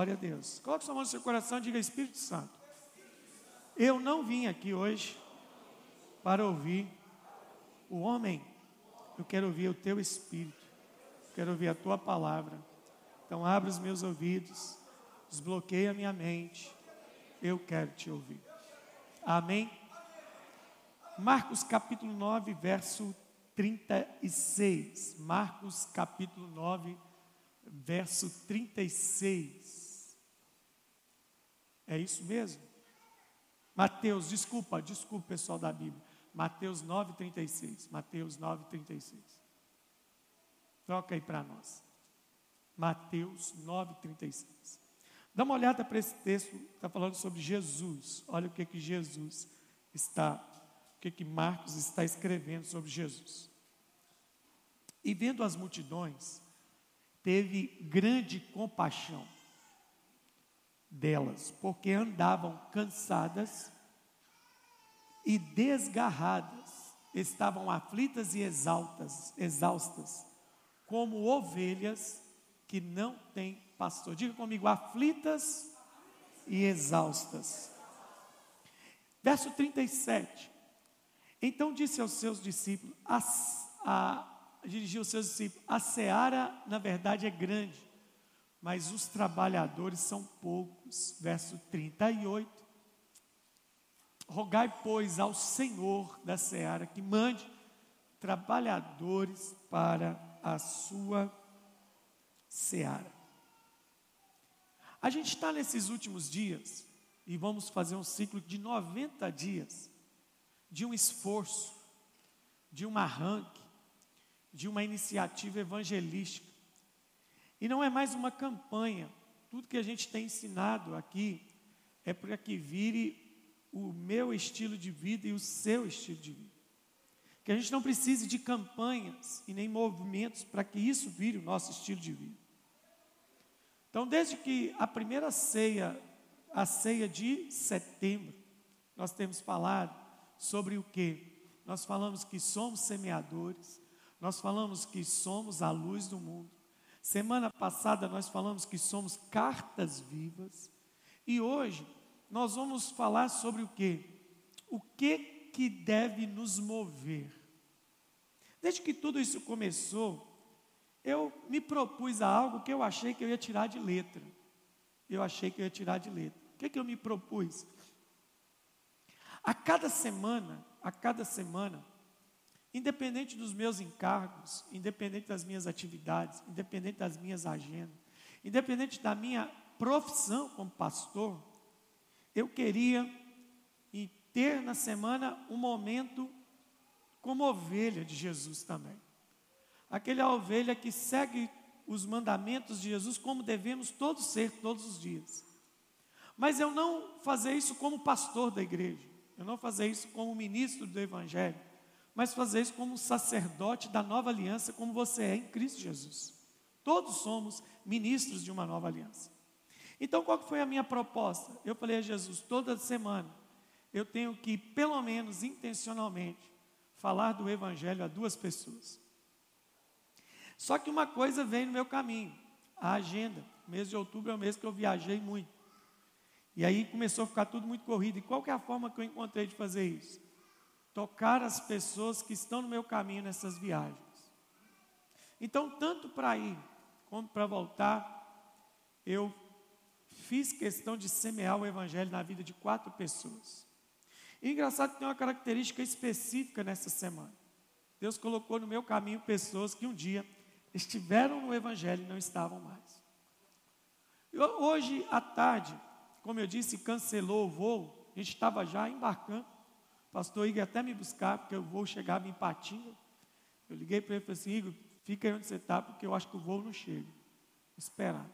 Glória a Deus. Coloque sua mão no seu coração e diga: Espírito Santo, eu não vim aqui hoje para ouvir o homem, eu quero ouvir o teu espírito, eu quero ouvir a tua palavra. Então, abre os meus ouvidos, desbloqueia a minha mente, eu quero te ouvir. Amém? Marcos capítulo 9, verso 36. Marcos capítulo 9, verso 36. É isso mesmo? Mateus, desculpa, desculpa pessoal da Bíblia. Mateus 9, 36. Mateus 9, 36. Troca aí para nós. Mateus 9, 36. Dá uma olhada para esse texto, está falando sobre Jesus. Olha o que que Jesus está, o que que Marcos está escrevendo sobre Jesus. E vendo as multidões, teve grande compaixão delas, porque andavam cansadas e desgarradas, estavam aflitas e exaltas, exaustas, como ovelhas que não têm pastor. Diga comigo, aflitas e exaustas. Verso 37. Então disse aos seus discípulos, a, a, dirigiu aos seus discípulos, a seara na verdade é grande, mas os trabalhadores são poucos. Verso 38. Rogai, pois, ao Senhor da seara que mande trabalhadores para a sua seara. A gente está nesses últimos dias e vamos fazer um ciclo de 90 dias de um esforço, de um arranque, de uma iniciativa evangelística. E não é mais uma campanha. Tudo que a gente tem ensinado aqui é para que vire o meu estilo de vida e o seu estilo de vida. Que a gente não precise de campanhas e nem movimentos para que isso vire o nosso estilo de vida. Então, desde que a primeira ceia, a ceia de setembro, nós temos falado sobre o que? Nós falamos que somos semeadores, nós falamos que somos a luz do mundo. Semana passada nós falamos que somos cartas vivas. E hoje nós vamos falar sobre o que? O que que deve nos mover? Desde que tudo isso começou, eu me propus a algo que eu achei que eu ia tirar de letra. Eu achei que eu ia tirar de letra. O que, que eu me propus? A cada semana, a cada semana, independente dos meus encargos, independente das minhas atividades, independente das minhas agendas, independente da minha profissão como pastor, eu queria ter na semana um momento como ovelha de Jesus também aquela ovelha que segue os mandamentos de Jesus como devemos todos ser todos os dias. Mas eu não fazer isso como pastor da igreja, eu não fazer isso como ministro do evangelho, mas fazer isso como sacerdote da nova aliança, como você é em Cristo Jesus. Todos somos ministros de uma nova aliança. Então, qual foi a minha proposta? Eu falei a Jesus, toda semana eu tenho que, pelo menos intencionalmente, falar do Evangelho a duas pessoas. Só que uma coisa veio no meu caminho, a agenda. O mês de outubro é o mês que eu viajei muito. E aí começou a ficar tudo muito corrido. E qual é a forma que eu encontrei de fazer isso? Tocar as pessoas que estão no meu caminho nessas viagens. Então, tanto para ir como para voltar, eu fiz questão de semear o evangelho na vida de quatro pessoas. E engraçado que tem uma característica específica nessa semana. Deus colocou no meu caminho pessoas que um dia estiveram no Evangelho e não estavam mais. Hoje à tarde, como eu disse, cancelou o voo, a gente estava já embarcando. Pastor Igor até me buscar, porque o voo chegava em Patinga. Eu liguei para ele e falei assim: Igor, fica aí onde você está, porque eu acho que o voo não chega. Esperar.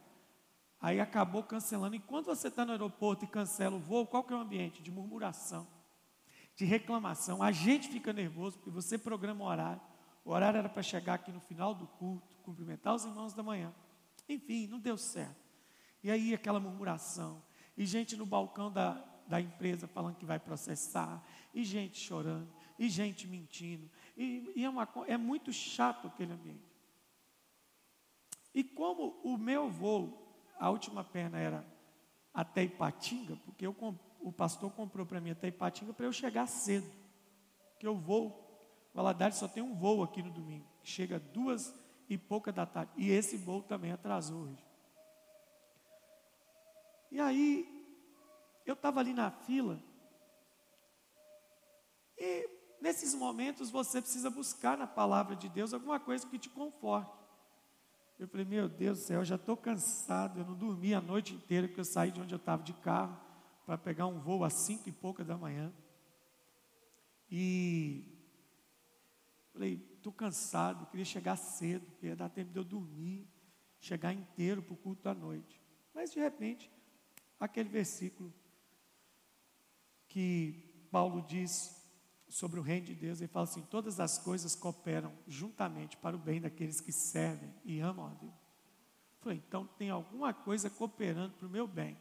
Aí acabou cancelando. E quando você está no aeroporto e cancela o voo, qual que é o ambiente? De murmuração, de reclamação. A gente fica nervoso porque você programa o horário. O horário era para chegar aqui no final do culto, cumprimentar os irmãos da manhã. Enfim, não deu certo. E aí aquela murmuração, e gente no balcão da, da empresa falando que vai processar, e gente chorando, e gente mentindo. E, e é, uma, é muito chato aquele ambiente. E como o meu voo, a última perna era até Ipatinga, porque eu, o pastor comprou para mim até Ipatinga para eu chegar cedo. Que eu vou. Valadares só tem um voo aqui no domingo, que chega duas e pouca da tarde. E esse voo também atrasou hoje. E aí, eu estava ali na fila, e nesses momentos você precisa buscar na palavra de Deus alguma coisa que te conforte. Eu falei, meu Deus do céu, eu já estou cansado, eu não dormi a noite inteira, porque eu saí de onde eu estava de carro para pegar um voo às cinco e pouca da manhã. E falei, estou cansado, queria chegar cedo, porque ia dar tempo de eu dormir, chegar inteiro para o culto da noite. Mas de repente, aquele versículo que Paulo diz sobre o reino de Deus, ele fala assim: todas as coisas cooperam juntamente para o bem daqueles que servem e amam a Deus. Eu falei, então tem alguma coisa cooperando para o meu bem.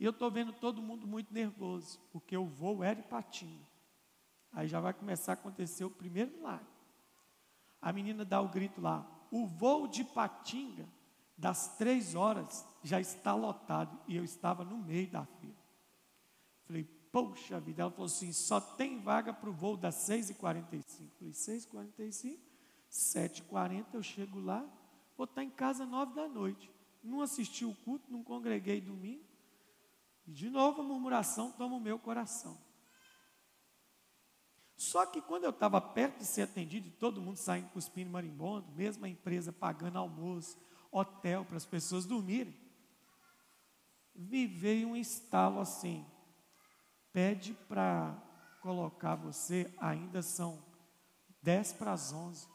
E eu estou vendo todo mundo muito nervoso, porque o voo era em patinho. Aí já vai começar a acontecer o primeiro milagre. A menina dá o grito lá: o voo de Patinga, das três horas, já está lotado. E eu estava no meio da fila. Poxa vida. Ela falou assim: só tem vaga para o voo das 6h45. Falei, 6h45? 7h40 eu chego lá, vou estar em casa 9 da noite. Não assisti o culto, não congreguei domingo. E de novo a murmuração toma o meu coração. Só que quando eu estava perto de ser atendido todo mundo saindo cuspindo marimbondo, mesmo a empresa pagando almoço, hotel para as pessoas dormirem, me veio um estalo assim: pede para colocar você, ainda são 10 para as 11,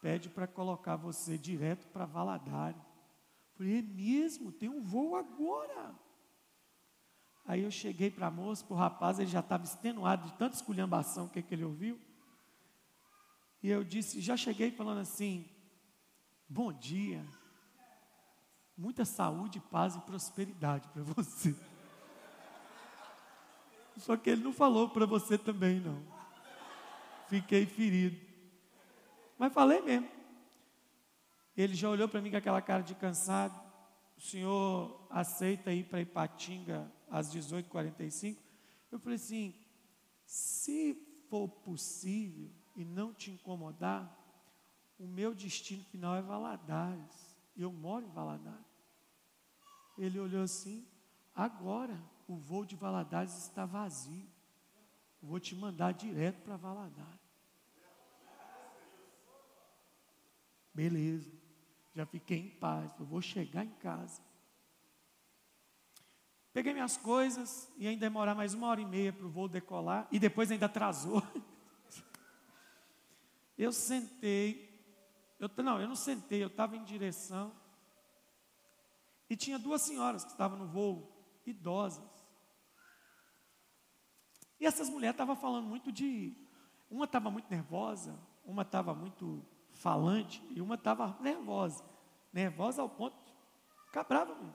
pede para colocar você direto para Valadares. Falei, é mesmo? Tem um voo agora. Aí eu cheguei para a moça, para o rapaz, ele já estava extenuado de tanta esculhambação que, que ele ouviu. E eu disse, já cheguei falando assim, bom dia, muita saúde, paz e prosperidade para você. Só que ele não falou para você também, não. Fiquei ferido. Mas falei mesmo. Ele já olhou para mim com aquela cara de cansado. O senhor aceita ir para Ipatinga às 18h45? Eu falei assim: se for possível e não te incomodar, o meu destino final é Valadares. Eu moro em Valadares. Ele olhou assim: agora o voo de Valadares está vazio. vou te mandar direto para Valadares. Beleza. Já fiquei em paz. Eu vou chegar em casa. Peguei minhas coisas e ainda demorar mais uma hora e meia para o voo decolar. E depois ainda atrasou. Eu sentei. Eu, não, eu não sentei, eu estava em direção. E tinha duas senhoras que estavam no voo, idosas. E essas mulheres estavam falando muito de. Uma estava muito nervosa, uma estava muito falante e uma estava nervosa. Nervosa ao ponto de ficar brava mesmo.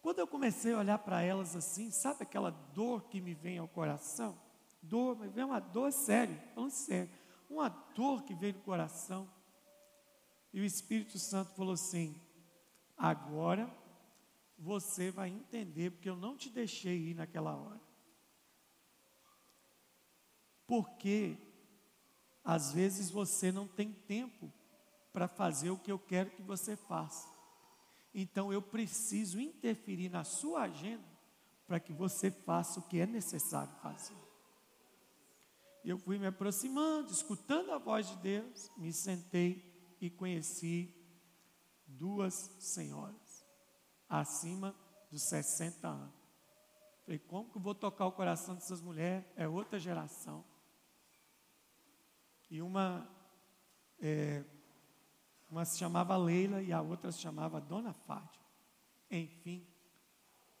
Quando eu comecei a olhar para elas assim, sabe aquela dor que me vem ao coração? Dor, mas vem uma dor séria, falando sério. Uma dor que veio no coração. E o Espírito Santo falou assim: agora você vai entender, porque eu não te deixei ir naquela hora. Porque às vezes você não tem tempo para fazer o que eu quero que você faça. Então eu preciso interferir na sua agenda para que você faça o que é necessário fazer. Eu fui me aproximando, escutando a voz de Deus, me sentei e conheci duas senhoras acima dos 60 anos. Falei, como que eu vou tocar o coração dessas mulheres? É outra geração. E uma, é, uma se chamava Leila e a outra se chamava Dona Fátima. Enfim,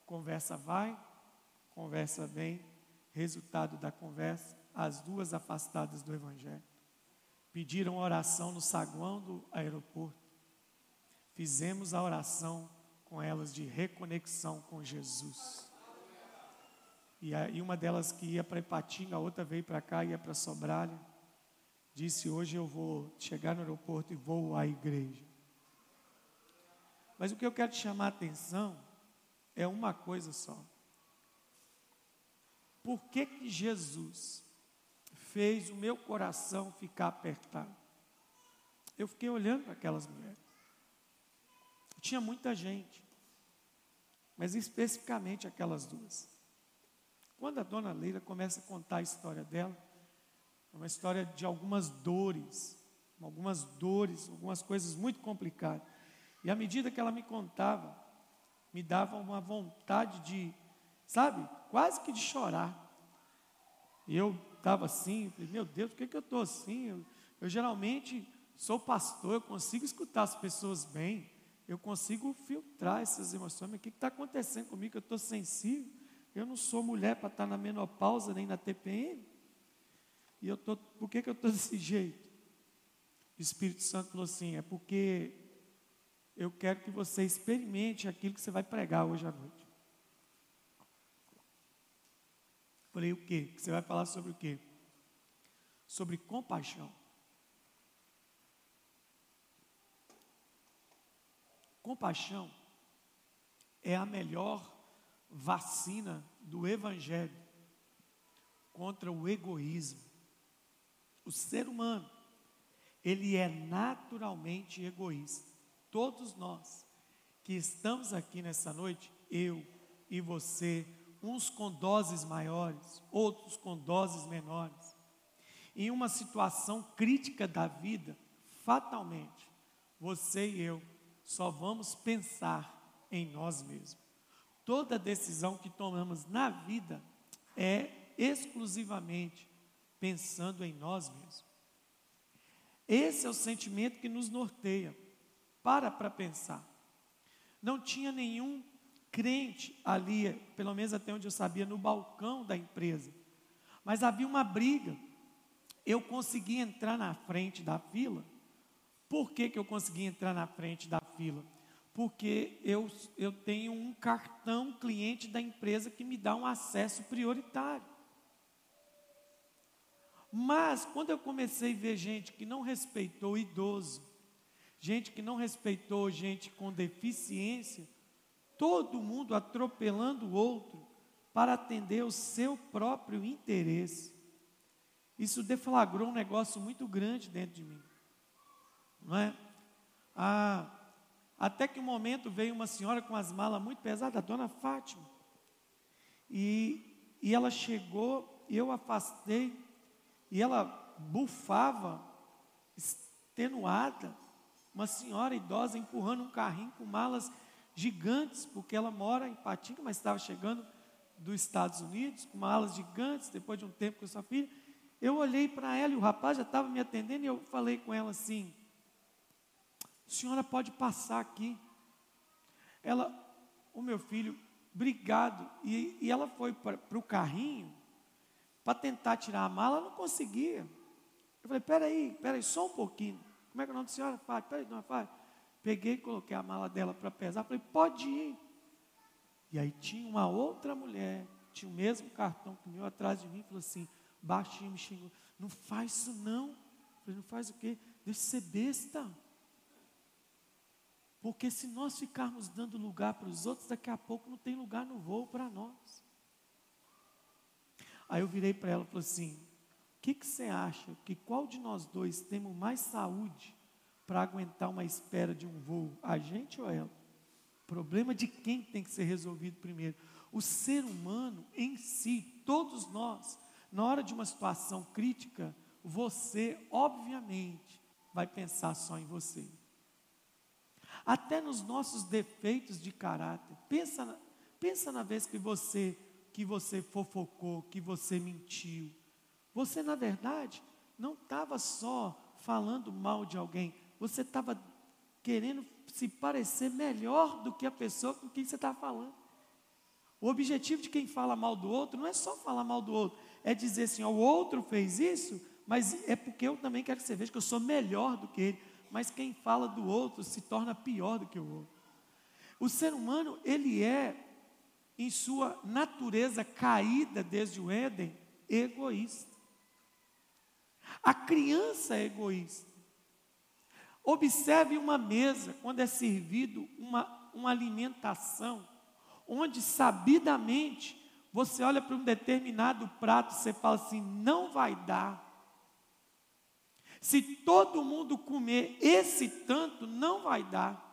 conversa vai, conversa vem, resultado da conversa, as duas afastadas do Evangelho. Pediram oração no saguão do aeroporto. Fizemos a oração com elas de reconexão com Jesus. E, aí uma delas que ia para Ipatinga, a outra veio para cá, ia para Sobralha. Disse: Hoje eu vou chegar no aeroporto e vou à igreja. Mas o que eu quero te chamar a atenção é uma coisa só. Por que, que Jesus fez o meu coração ficar apertado? Eu fiquei olhando para aquelas mulheres. Tinha muita gente, mas especificamente aquelas duas. Quando a dona Leila começa a contar a história dela, é uma história de algumas dores, algumas dores, algumas coisas muito complicadas. E à medida que ela me contava, me dava uma vontade de, sabe, quase que de chorar. E eu estava assim, falei, meu Deus, por que, que eu estou assim? Eu, eu geralmente sou pastor, eu consigo escutar as pessoas bem, eu consigo filtrar essas emoções, mas o que está acontecendo comigo? Eu estou sensível, eu não sou mulher para estar tá na menopausa nem na TPM. E eu tô, por que, que eu estou desse jeito? O Espírito Santo falou assim: é porque eu quero que você experimente aquilo que você vai pregar hoje à noite. Falei, o quê? Você vai falar sobre o quê? Sobre compaixão. Compaixão é a melhor vacina do Evangelho contra o egoísmo. O ser humano, ele é naturalmente egoísta. Todos nós que estamos aqui nessa noite, eu e você, uns com doses maiores, outros com doses menores, em uma situação crítica da vida, fatalmente, você e eu só vamos pensar em nós mesmos. Toda decisão que tomamos na vida é exclusivamente pensando em nós mesmos. Esse é o sentimento que nos norteia. Para para pensar. Não tinha nenhum crente ali, pelo menos até onde eu sabia, no balcão da empresa. Mas havia uma briga. Eu consegui entrar na frente da fila por que, que eu consegui entrar na frente da fila? Porque eu, eu tenho um cartão cliente da empresa que me dá um acesso prioritário. Mas quando eu comecei a ver gente que não respeitou idoso, gente que não respeitou gente com deficiência, todo mundo atropelando o outro para atender o seu próprio interesse. Isso deflagrou um negócio muito grande dentro de mim não é? Ah, até que um momento veio uma senhora com as malas muito pesadas, a dona Fátima. E, e ela chegou, eu afastei, e ela bufava, extenuada, uma senhora idosa empurrando um carrinho com malas gigantes, porque ela mora em Patinga, mas estava chegando dos Estados Unidos, com malas gigantes, depois de um tempo com sua filha. Eu olhei para ela e o rapaz já estava me atendendo e eu falei com ela assim: senhora pode passar aqui. Ela, o meu filho, obrigado. E, e ela foi para o carrinho para tentar tirar a mala, não conseguia. Eu falei, peraí, peraí, só um pouquinho. Como é que é o nome da senhora? Fátima, peraí, dona Fátima. Peguei coloquei a mala dela para pesar. Falei, pode ir. E aí tinha uma outra mulher, tinha o mesmo cartão que o meu atrás de mim, falou assim, baixinho, me xingou. Não faz isso não. Falei, não faz o quê? Deixa de ser besta. Porque se nós ficarmos dando lugar para os outros, daqui a pouco não tem lugar no voo para nós. Aí eu virei para ela e falei assim: o que, que você acha que qual de nós dois temos mais saúde para aguentar uma espera de um voo? A gente ou ela? Problema de quem tem que ser resolvido primeiro. O ser humano em si, todos nós, na hora de uma situação crítica, você, obviamente, vai pensar só em você até nos nossos defeitos de caráter. Pensa, pensa na vez que você que você fofocou, que você mentiu. Você na verdade não estava só falando mal de alguém, você estava querendo se parecer melhor do que a pessoa com quem você está falando. O objetivo de quem fala mal do outro não é só falar mal do outro, é dizer assim: ó, o outro fez isso, mas é porque eu também quero que você veja que eu sou melhor do que ele mas quem fala do outro se torna pior do que o outro. O ser humano, ele é, em sua natureza caída desde o Éden, egoísta. A criança é egoísta. Observe uma mesa, quando é servido uma, uma alimentação, onde sabidamente você olha para um determinado prato e você fala assim: não vai dar. Se todo mundo comer esse tanto, não vai dar.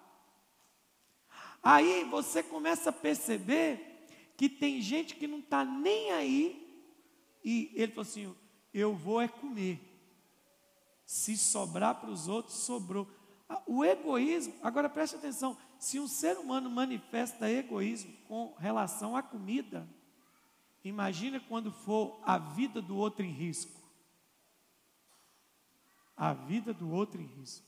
Aí você começa a perceber que tem gente que não está nem aí, e ele falou assim: eu vou é comer. Se sobrar para os outros, sobrou. Ah, o egoísmo, agora preste atenção: se um ser humano manifesta egoísmo com relação à comida, imagina quando for a vida do outro em risco. A vida do outro em risco.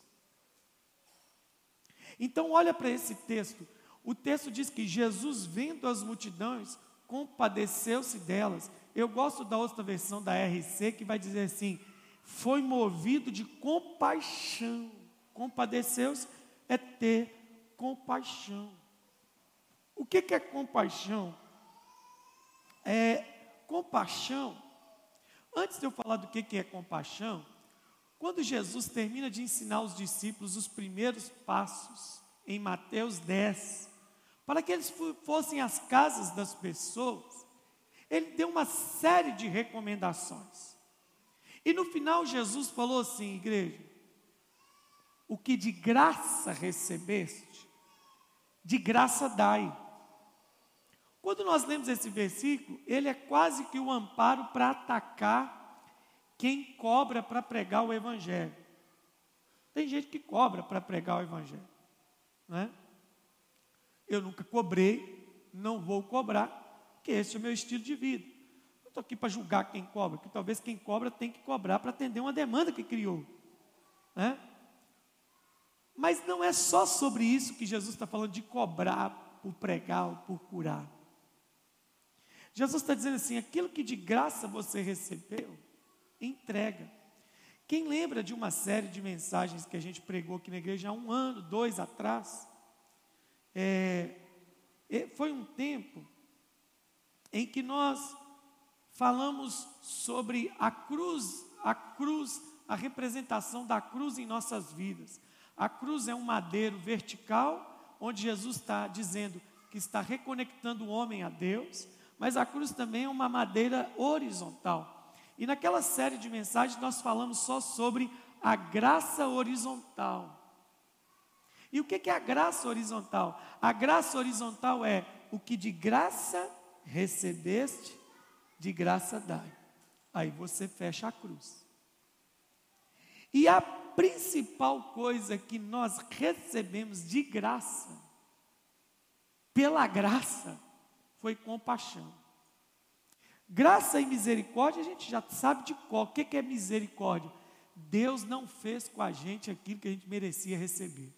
Então, olha para esse texto. O texto diz que Jesus, vendo as multidões, compadeceu-se delas. Eu gosto da outra versão da RC que vai dizer assim: foi movido de compaixão. Compadeceu-se é ter compaixão. O que, que é compaixão? É compaixão. Antes de eu falar do que, que é compaixão, quando Jesus termina de ensinar os discípulos os primeiros passos em Mateus 10, para que eles fossem às casas das pessoas, ele deu uma série de recomendações. E no final Jesus falou assim, igreja: o que de graça recebeste, de graça dai. Quando nós lemos esse versículo, ele é quase que o um amparo para atacar quem cobra para pregar o Evangelho. Tem gente que cobra para pregar o Evangelho, né? Eu nunca cobrei, não vou cobrar, porque esse é o meu estilo de vida. Não estou aqui para julgar quem cobra, que talvez quem cobra tem que cobrar para atender uma demanda que criou. Né? Mas não é só sobre isso que Jesus está falando de cobrar por pregar ou por curar. Jesus está dizendo assim: aquilo que de graça você recebeu, entrega. Quem lembra de uma série de mensagens que a gente pregou aqui na igreja há um ano, dois atrás? É, foi um tempo em que nós falamos sobre a cruz, a cruz, a representação da cruz em nossas vidas. A cruz é um madeiro vertical, onde Jesus está dizendo que está reconectando o homem a Deus, mas a cruz também é uma madeira horizontal. E naquela série de mensagens nós falamos só sobre a graça horizontal. E o que é a graça horizontal? A graça horizontal é o que de graça recebeste, de graça dai. Aí você fecha a cruz. E a principal coisa que nós recebemos de graça, pela graça, foi compaixão. Graça e misericórdia, a gente já sabe de qual. O que é misericórdia? Deus não fez com a gente aquilo que a gente merecia receber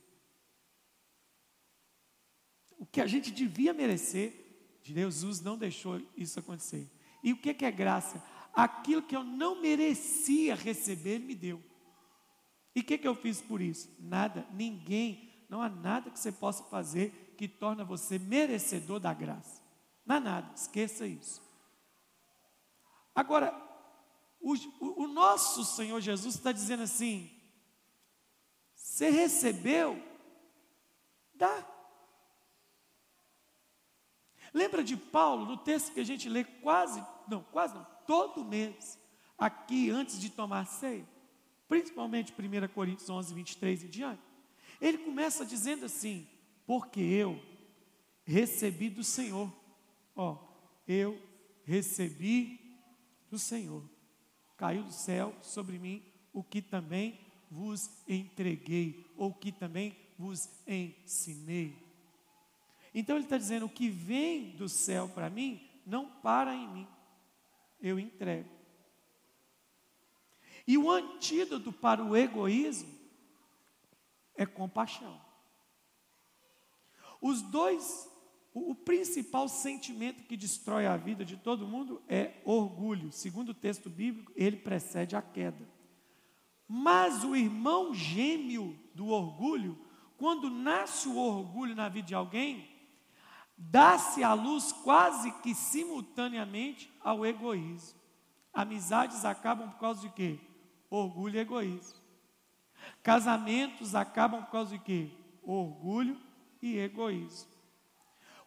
o que a gente devia merecer, Jesus não deixou isso acontecer. E o que é graça? Aquilo que eu não merecia receber, Ele me deu. E o que, que eu fiz por isso? Nada, ninguém, não há nada que você possa fazer que torna você merecedor da graça. Não há nada, esqueça isso. Agora, o, o, nosso Senhor Jesus está dizendo assim: você recebeu, dá. Lembra de Paulo, no texto que a gente lê quase, não, quase não, todo mês, aqui antes de tomar ceia, principalmente 1 Coríntios 11, 23 e diante, ele começa dizendo assim: Porque eu recebi do Senhor, ó, eu recebi do Senhor, caiu do céu sobre mim o que também vos entreguei, ou que também vos ensinei. Então ele está dizendo: o que vem do céu para mim não para em mim, eu entrego. E o antídoto para o egoísmo é compaixão. Os dois, o, o, principal sentimento que destrói a vida de todo mundo é orgulho. Segundo o texto bíblico, ele precede a queda. Mas o irmão gêmeo do orgulho, quando nasce o orgulho na vida de alguém, dá-se à luz quase que simultaneamente ao egoísmo. Amizades acabam por causa de quê? Orgulho e egoísmo. Casamentos acabam por causa de quê? Orgulho e egoísmo.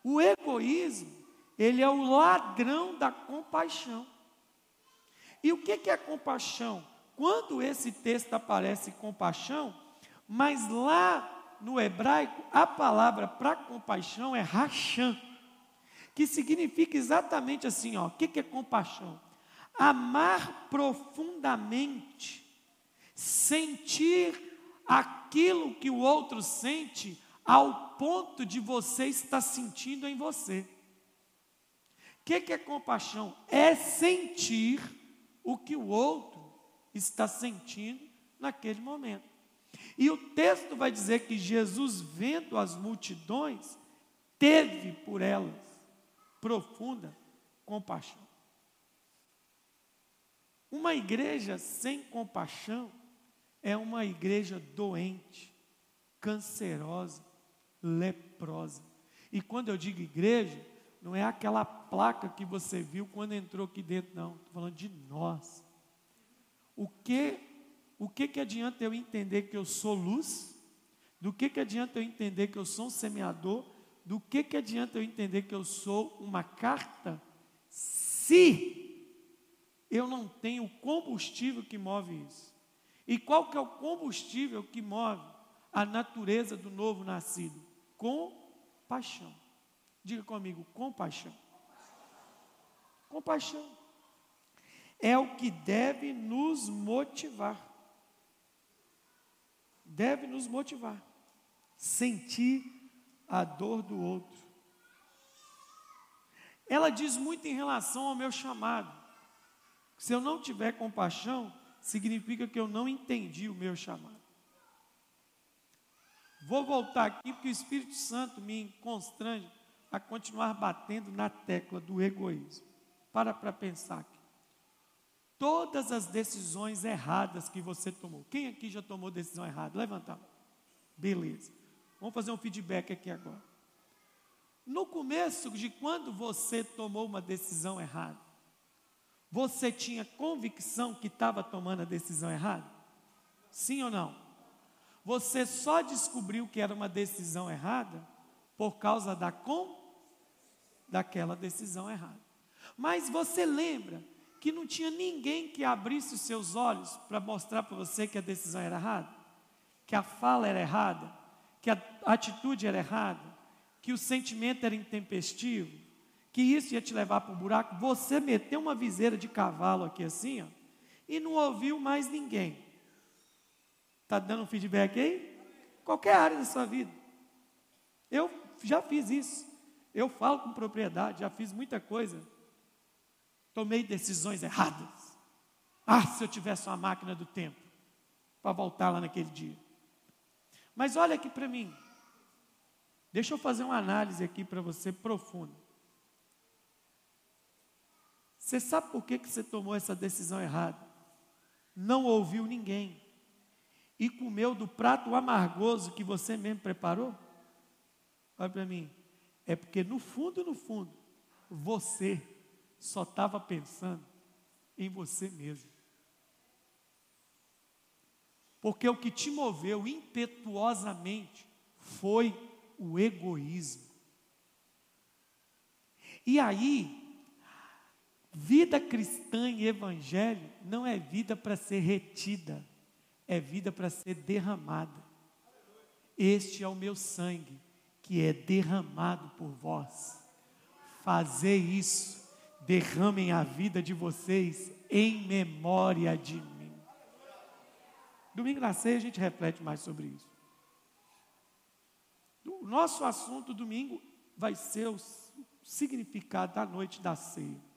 O egoísmo, ele é o ladrão da compaixão. E o que é compaixão? Quando esse texto aparece compaixão, mas lá no hebraico, a palavra para compaixão é racham, que significa exatamente assim, ó, o que é compaixão? Amar profundamente, sentir aquilo que o outro sente ao ponto de você estar sentindo em você. O que, que é compaixão? É sentir o que o outro está sentindo naquele momento. E o texto vai dizer que Jesus, vendo as multidões, teve por elas profunda compaixão. Uma igreja sem compaixão é uma igreja doente, cancerosa, leprosa. E quando eu digo igreja, não é aquela placa que você viu quando entrou aqui dentro, não. Estou falando de nós. O que, o que que adianta eu entender que eu sou luz? Do que que adianta eu entender que eu sou um semeador? Do que que adianta eu entender que eu sou uma carta? Se eu não tenho o combustível que move isso. E qual que é o combustível que move a natureza do novo nascido? Compaixão. Diga comigo, compaixão. Compaixão. É o que deve nos motivar. Deve nos motivar. Sentir a dor do outro. Ela diz muito em relação ao meu chamado. Se eu não tiver compaixão, significa que eu não entendi o meu chamado. Vou voltar aqui porque o Espírito Santo me constrange a continuar batendo na tecla do egoísmo. Para para pensar aqui. Todas as decisões erradas que você tomou. Quem aqui já tomou decisão errada? Levanta. Beleza. Vamos fazer um feedback aqui agora. No começo de quando você tomou uma decisão errada, você tinha convicção que estava tomando a decisão errada? Sim ou não? Você só descobriu que era uma decisão errada por causa da com daquela decisão errada. Mas você lembra que não tinha ninguém que abrisse os seus olhos para mostrar para você que a decisão era errada, que a fala era errada, que a atitude era errada, que o sentimento era intempestivo, que isso ia te levar para um buraco, você meteu uma viseira de cavalo aqui assim, ó, e não ouviu mais ninguém. Está dando um feedback aí? Qualquer área da sua vida. Eu já fiz isso. Eu falo com propriedade, já fiz muita coisa. Tomei decisões erradas. Ah, se eu tivesse uma máquina do tempo para voltar lá naquele dia. Mas olha aqui para mim. Deixa eu fazer uma análise aqui para você profunda. Você sabe por que, que você tomou essa decisão errada? Não ouviu ninguém. E comeu do prato amargoso que você mesmo preparou? Olha para mim. É porque no fundo, no fundo, você só estava pensando em você mesmo. Porque o que te moveu impetuosamente foi o egoísmo. E aí, Vida cristã e evangelho não é vida para ser retida, é vida para ser derramada. Este é o meu sangue, que é derramado por vós. Fazer isso, derramem a vida de vocês em memória de mim. Domingo na ceia a gente reflete mais sobre isso. O nosso assunto domingo vai ser o significado da noite da ceia.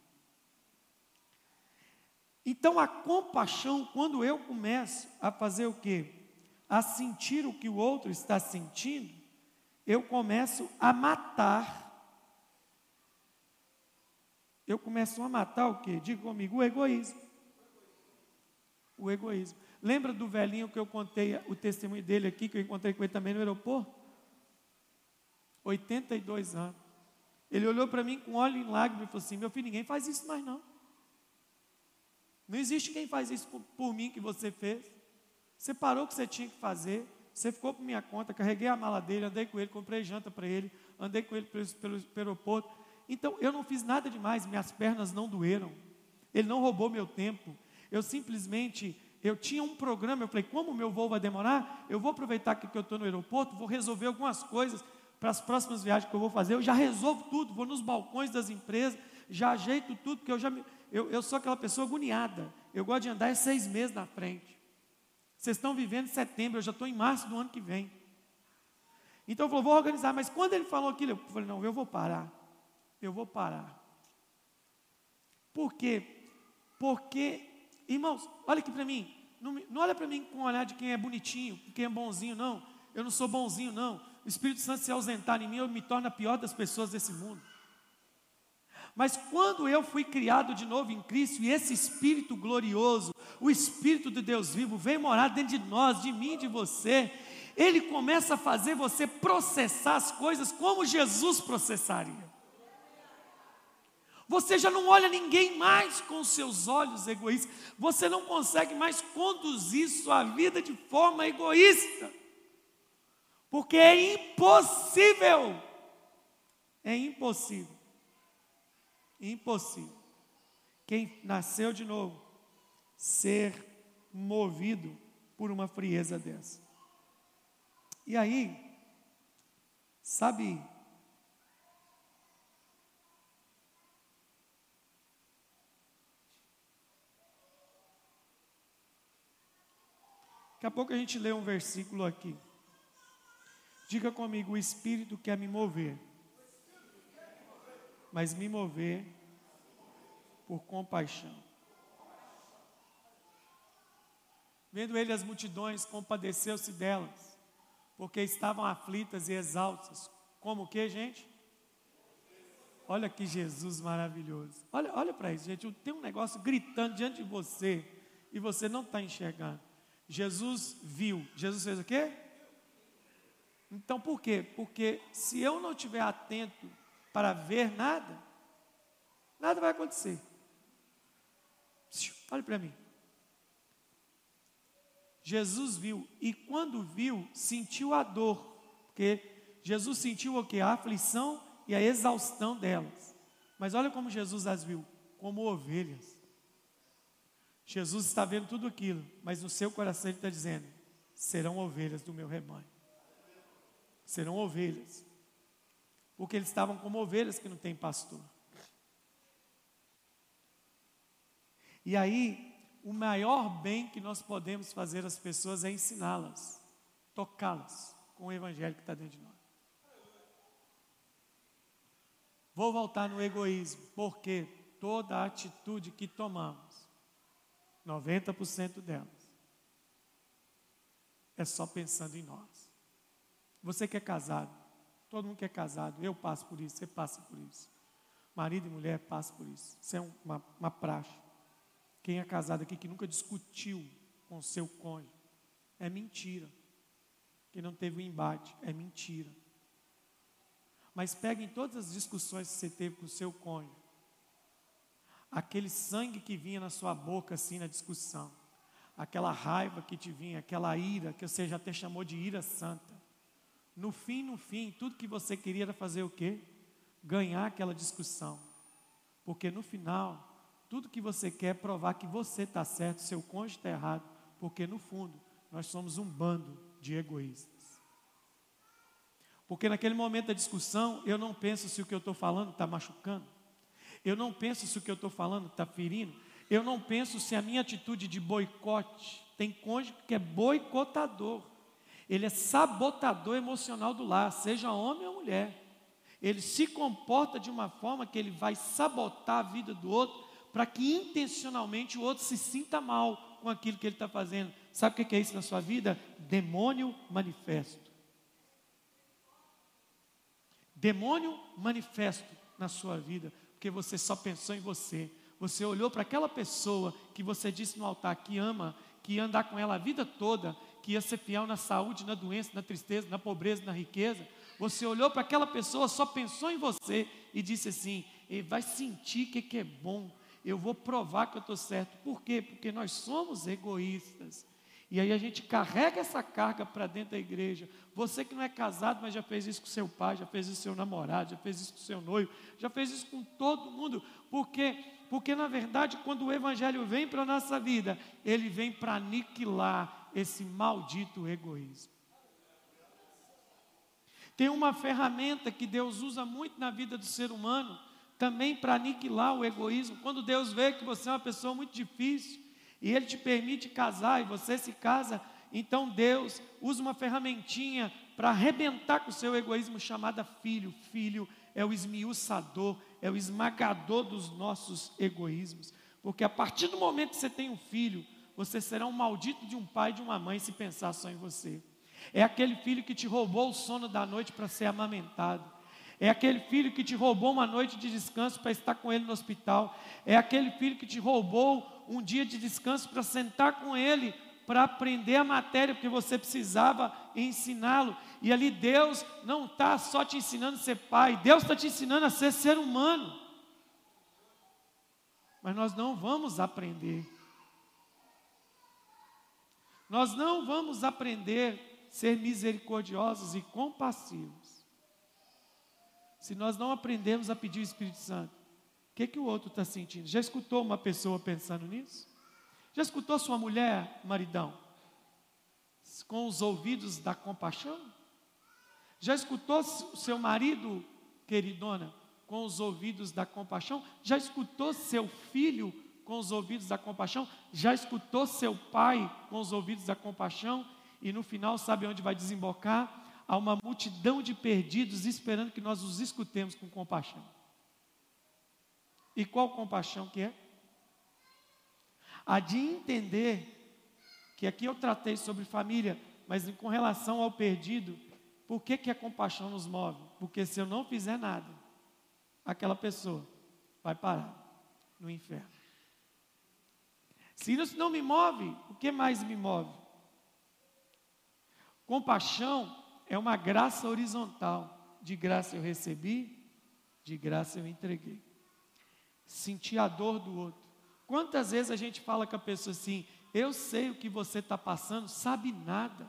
Então a compaixão, quando eu começo a fazer o quê? A sentir o que o outro está sentindo, eu começo a matar. Eu começo a matar o quê? Diga comigo, o egoísmo. O egoísmo. Lembra do velhinho que eu contei o testemunho dele aqui, que eu encontrei com ele também no aeroporto? 82 anos. Ele olhou para mim com olho em lágrimas e falou assim: Meu filho, ninguém faz isso mais não. Não existe quem faz isso por, mim que você fez. Você parou o que você tinha que fazer, você ficou por minha conta, carreguei a mala dele, andei com ele, comprei janta para ele, andei com ele pelo, pelo, pelo aeroporto. Então, eu não fiz nada demais, minhas pernas não doeram. Ele não roubou meu tempo. Eu simplesmente, eu tinha um programa, eu falei, como o meu voo vai demorar, eu vou aproveitar que eu estou no aeroporto, vou resolver algumas coisas para as próximas viagens que eu vou fazer. Eu já resolvo tudo, vou nos balcões das empresas, já ajeito tudo, porque eu já me, eu, eu sou aquela pessoa agoniada. Eu gosto de andar é seis meses na frente. Vocês estão vivendo em setembro, eu já estou em março do ano que vem. Então falei, vou organizar, mas quando ele falou aquilo, eu falei, não, eu vou parar. Eu vou parar. Por quê? Porque, irmãos, olha aqui para mim. Não, não olha para mim com o olhar de quem é bonitinho, quem é bonzinho, não. Eu não sou bonzinho, não. O Espírito Santo se ausentar em mim, eu me torno a pior das pessoas desse mundo. Mas quando eu fui criado de novo em Cristo e esse Espírito glorioso, o Espírito de Deus vivo, vem morar dentro de nós, de mim, de você, ele começa a fazer você processar as coisas como Jesus processaria. Você já não olha ninguém mais com seus olhos egoístas. Você não consegue mais conduzir sua vida de forma egoísta. Porque é impossível. É impossível. Impossível. Quem nasceu de novo ser movido por uma frieza dessa. E aí, sabe Daqui a pouco a gente lê um versículo aqui. Diga comigo: o Espírito quer me mover, mas me mover por compaixão. Vendo ele as multidões, compadeceu-se delas, porque estavam aflitas e exaltas. Como o que, gente? Olha que Jesus maravilhoso. Olha, olha para isso, gente. Tem um negócio gritando diante de você e você não está enxergando. Jesus viu. Jesus fez o quê? Então por quê? Porque se eu não estiver atento para ver nada, nada vai acontecer. Olhe para mim. Jesus viu e quando viu, sentiu a dor, porque Jesus sentiu o que? A aflição e a exaustão delas. Mas olha como Jesus as viu, como ovelhas. Jesus está vendo tudo aquilo, mas no seu coração ele está dizendo: serão ovelhas do meu rebanho. Serão ovelhas. Porque eles estavam como ovelhas que não têm pastor. E aí, o maior bem que nós podemos fazer às pessoas é ensiná-las, tocá-las com o evangelho que está dentro de nós. Vou voltar no egoísmo, porque toda atitude que tomamos 90% delas é só pensando em nós. Você que é casado, todo mundo que é casado, eu passo por isso, você passa por isso. Marido e mulher passam por isso. Isso é uma, uma praxe. Quem é casado aqui que nunca discutiu com seu cônjuge, é mentira. Quem não teve um embate, é mentira. Mas peguem todas as discussões que você teve com o seu cônjuge aquele sangue que vinha na sua boca assim na discussão, aquela raiva que te vinha, aquela ira, que você já até chamou de ira santa. No fim, no fim, tudo que você queria era fazer o quê? Ganhar aquela discussão. Porque no final, tudo que você quer é provar que você está certo, seu cônjuge está errado, porque no fundo, nós somos um bando de egoístas. Porque naquele momento da discussão, eu não penso se o que eu estou falando está machucando. Eu não penso se o que eu estou falando está ferindo. Eu não penso se a minha atitude de boicote. Tem cônjuge que é boicotador. Ele é sabotador emocional do lar, seja homem ou mulher. Ele se comporta de uma forma que ele vai sabotar a vida do outro para que intencionalmente o outro se sinta mal com aquilo que ele está fazendo. Sabe o que é isso na sua vida? Demônio manifesto. Demônio manifesto na sua vida porque você só pensou em você. Você olhou para aquela pessoa que você disse no altar que ama, que andar com ela a vida toda, que ia ser fiel na saúde, na doença, na tristeza, na pobreza, na riqueza. Você olhou para aquela pessoa, só pensou em você e disse assim: ele vai sentir que, que é bom, eu vou provar que eu estou certo. Por quê? Porque nós somos egoístas. E aí a gente carrega essa carga para dentro da igreja. Você que não é casado, mas já fez isso com seu pai, já fez isso com seu namorado, já fez isso com seu noivo, já fez isso com todo mundo. Por quê? Porque na verdade, quando o evangelho vem para a nossa vida, ele vem para aniquilar esse maldito egoísmo. Tem uma ferramenta que Deus usa muito na vida do ser humano, também para aniquilar o egoísmo. Quando Deus vê que você é uma pessoa muito difícil, e Ele te permite casar e você se casa, então Deus usa uma ferramentinha para arrebentar com o seu egoísmo chamada filho. Filho é o esmiuçador, é o esmagador dos nossos egoísmos. Porque a partir do momento que você tem um filho, você será um maldito de um pai e de uma mãe se pensar só em você. É aquele filho que te roubou o sono da noite para ser amamentado. É aquele filho que te roubou uma noite de descanso para estar com ele no hospital. É aquele filho que te roubou um dia de descanso para sentar com ele, para aprender a matéria, porque você precisava ensiná-lo. E ali Deus não está só te ensinando a ser pai, Deus está te ensinando a ser ser humano. Mas nós não vamos aprender. Nós não vamos aprender a ser misericordiosos e compassivos. Se nós não aprendemos a pedir o Espírito Santo. O que, que o outro está sentindo? Já escutou uma pessoa pensando nisso? Já escutou sua mulher, maridão, com os ouvidos da compaixão? Já escutou seu marido, queridona, com os ouvidos da compaixão? Já escutou seu filho com os ouvidos da compaixão? Já escutou seu pai com os ouvidos da compaixão? E no final, sabe onde vai desembocar? Há uma multidão de perdidos esperando que nós os escutemos com compaixão. E qual compaixão que é? A de entender que aqui eu tratei sobre família, mas com relação ao perdido, por que, que a compaixão nos move? Porque se eu não fizer nada, aquela pessoa vai parar no inferno. Se isso não me move, o que mais me move? Compaixão é uma graça horizontal. De graça eu recebi, de graça eu entreguei sentir a dor do outro. Quantas vezes a gente fala com a pessoa assim: Eu sei o que você está passando, sabe nada.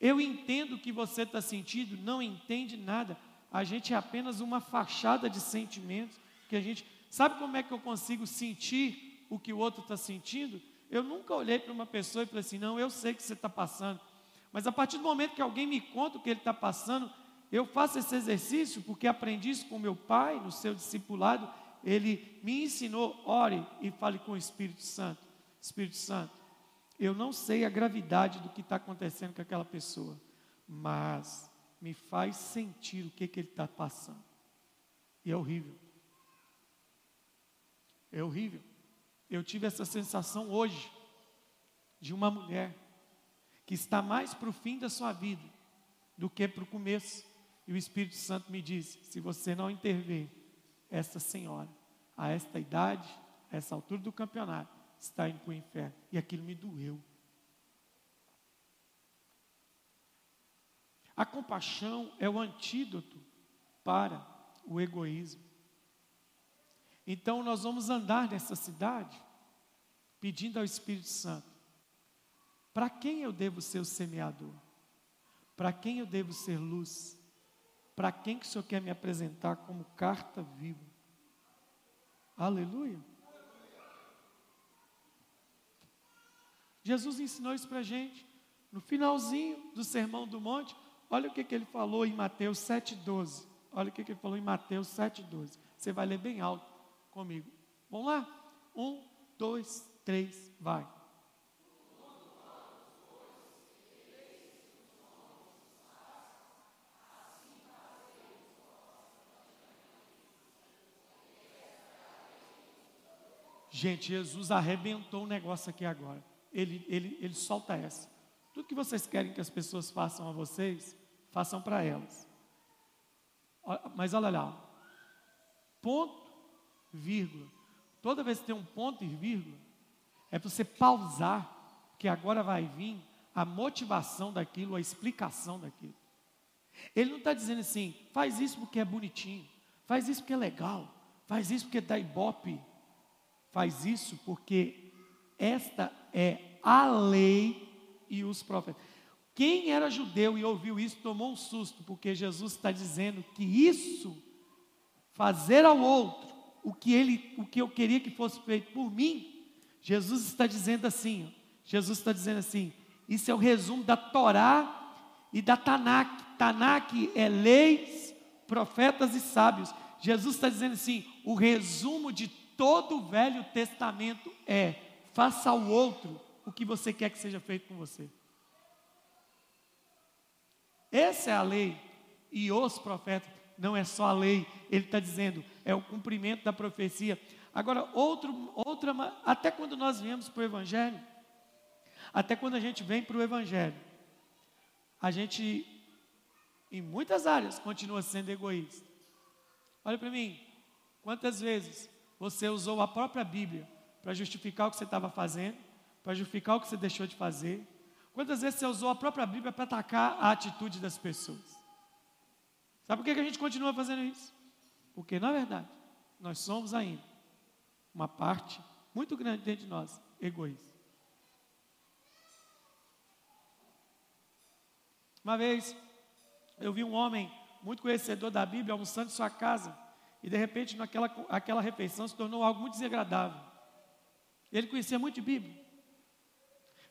Eu entendo o que você está sentindo, não entende nada. A gente é apenas uma fachada de sentimentos que a gente. Sabe como é que eu consigo sentir o que o outro está sentindo? Eu nunca olhei para uma pessoa e falei assim: Não, eu sei o que você está passando. Mas a partir do momento que alguém me conta o que ele está passando, eu faço esse exercício porque aprendi isso com meu pai no seu discipulado. Ele me ensinou, ore e fale com o Espírito Santo. Espírito Santo, eu não sei a gravidade do que está acontecendo com aquela pessoa, mas me faz sentir o que, que ele está passando. E é horrível. É horrível. Eu tive essa sensação hoje de uma mulher que está mais para o fim da sua vida do que para o começo. E o Espírito Santo me disse: se você não intervir, essa senhora, a esta idade, a essa altura do campeonato, está indo para o inferno. E aquilo me doeu. A compaixão é o antídoto para o egoísmo. Então nós vamos andar nessa cidade pedindo ao Espírito Santo: para quem eu devo ser o semeador? Para quem eu devo ser luz? Para quem que o Senhor quer me apresentar como carta viva? Aleluia. Jesus ensinou isso para a gente. No finalzinho do Sermão do Monte, olha o que, que ele falou em Mateus 7,12. Olha o que, que ele falou em Mateus 7,12. Você vai ler bem alto comigo. Vamos lá? Um, dois, três, vai. Gente, Jesus arrebentou o negócio aqui agora. Ele, ele, ele solta essa. Tudo que vocês querem que as pessoas façam a vocês, façam para elas. Mas olha lá, ponto, vírgula. Toda vez que tem um ponto e vírgula, é para você pausar, porque agora vai vir a motivação daquilo, a explicação daquilo. Ele não está dizendo assim, faz isso porque é bonitinho, faz isso porque é legal, faz isso porque dá ibope, faz isso porque esta é a lei e os profetas. Quem era judeu e ouviu isso tomou um susto, porque Jesus está dizendo que isso, fazer ao outro o que, ele, o que eu queria que fosse feito por mim, Jesus está dizendo assim, Jesus está dizendo assim, isso é o resumo da Torá e da Tanakh. Tanakh é leis, profetas e sábios. Jesus está dizendo assim: o resumo de todo o Velho Testamento é: faça ao outro o que você quer que seja feito com você. Essa é a lei. E os profetas, não é só a lei, ele está dizendo, é o cumprimento da profecia. Agora, outro, outra, até quando nós viemos para o Evangelho, até quando a gente vem para o Evangelho, a gente, em muitas áreas, continua sendo egoísta. Olha para mim, quantas vezes você usou a própria Bíblia para justificar o que você estava fazendo, para justificar o que você deixou de fazer? Quantas vezes você usou a própria Bíblia para atacar a atitude das pessoas? Sabe por que a gente continua fazendo isso? Porque, na verdade, nós somos ainda uma parte muito grande dentro de nós, egoísta. Uma vez, eu vi um homem muito conhecedor da Bíblia almoçando em sua casa, e de repente, naquela aquela refeição se tornou algo muito desagradável. Ele conhecia muito de Bíblia.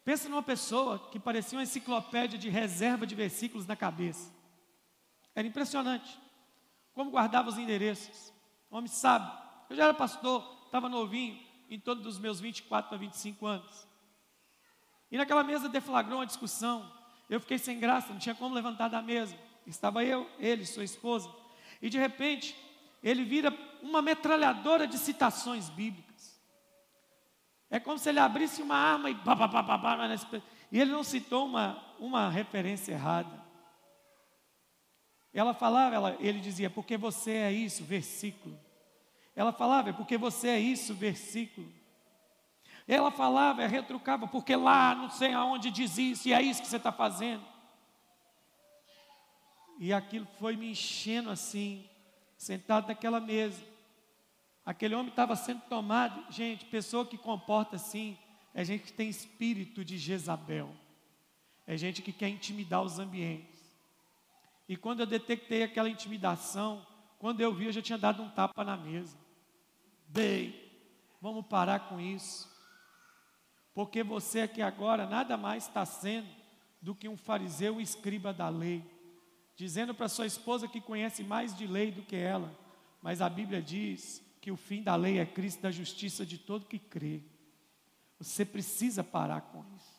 Pensa numa pessoa que parecia uma enciclopédia de reserva de versículos na cabeça. Era impressionante. Como guardava os endereços. homem sábio. Eu já era pastor, estava novinho, em torno dos meus 24 a 25 anos. E naquela mesa deflagrou uma discussão. Eu fiquei sem graça, não tinha como levantar da mesa. Estava eu, ele, sua esposa. E de repente, ele vira uma metralhadora de citações bíblicas. É como se ele abrisse uma arma e. E ele não citou uma, uma referência errada. Ela falava, ela, ele dizia, porque você é isso, versículo. Ela falava, é porque você é isso, versículo. Ela falava, retrucava, porque lá não sei aonde diz isso, e é isso que você está fazendo. E aquilo foi me enchendo assim, sentado naquela mesa. Aquele homem estava sendo tomado. Gente, pessoa que comporta assim, é gente que tem espírito de Jezabel. É gente que quer intimidar os ambientes. E quando eu detectei aquela intimidação, quando eu vi, eu já tinha dado um tapa na mesa. Bem, vamos parar com isso. Porque você aqui agora nada mais está sendo do que um fariseu escriba da lei, dizendo para sua esposa que conhece mais de lei do que ela, mas a Bíblia diz que o fim da lei é Cristo da justiça de todo que crê. Você precisa parar com isso.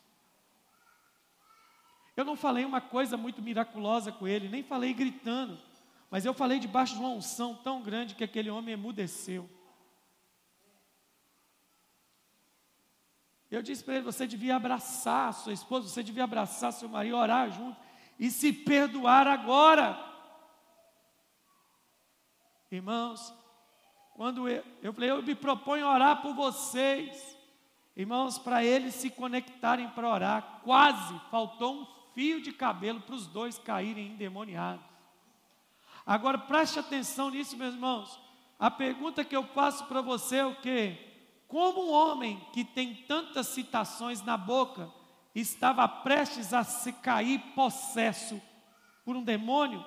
Eu não falei uma coisa muito miraculosa com ele, nem falei gritando, mas eu falei debaixo de uma unção tão grande que aquele homem emudeceu. Eu disse para ele: você devia abraçar sua esposa, você devia abraçar seu marido, orar junto e se perdoar agora. Irmãos, quando eu, eu falei, eu me proponho orar por vocês, irmãos, para eles se conectarem para orar, quase faltou um fio de cabelo para os dois caírem endemoniados. Agora preste atenção nisso, meus irmãos. A pergunta que eu faço para você é o que? Como um homem que tem tantas citações na boca estava prestes a se cair possesso por um demônio,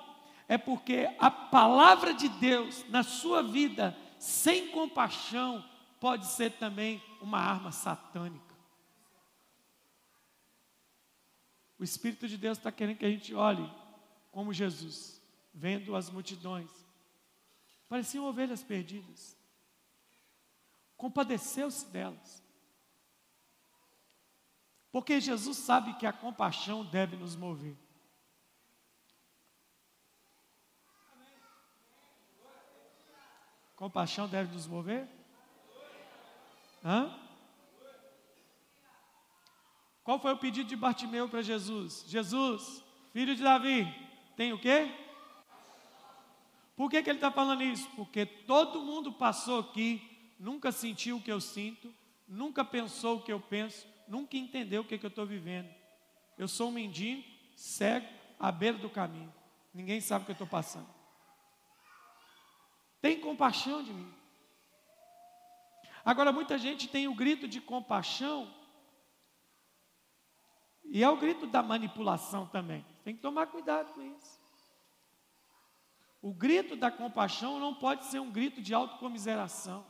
é porque a palavra de Deus na sua vida, sem compaixão, pode ser também uma arma satânica. O Espírito de Deus está querendo que a gente olhe como Jesus, vendo as multidões. Pareciam ovelhas perdidas compadeceu-se delas. Porque Jesus sabe que a compaixão deve nos mover. Compaixão deve nos mover? Hã? Qual foi o pedido de Bartimeu para Jesus? Jesus, filho de Davi, tem o quê? Por que, que ele está falando isso? Porque todo mundo passou aqui nunca sentiu o que eu sinto, nunca pensou o que eu penso, nunca entendeu o que, que eu estou vivendo. Eu sou um mendigo, cego, à beira do caminho. Ninguém sabe o que eu estou passando. Tem compaixão de mim. Agora, muita gente tem o grito de compaixão E é o grito da manipulação também. Tem que tomar cuidado com isso. O grito da compaixão não pode ser um grito de autocomiseração.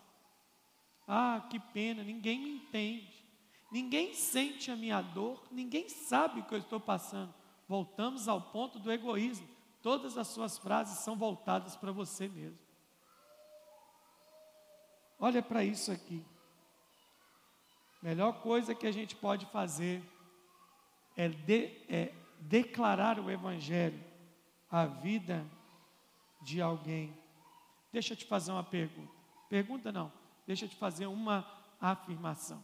Ah, que pena, ninguém me entende. Ninguém sente a minha dor, ninguém sabe o que eu estou passando. Voltamos ao ponto do egoísmo. Todas as suas frases são voltadas para você mesmo. Olha para isso aqui. Melhor coisa que a gente pode fazer é, de, é declarar o Evangelho à vida de alguém. Deixa eu te fazer uma pergunta. Pergunta não, deixa eu te fazer uma afirmação.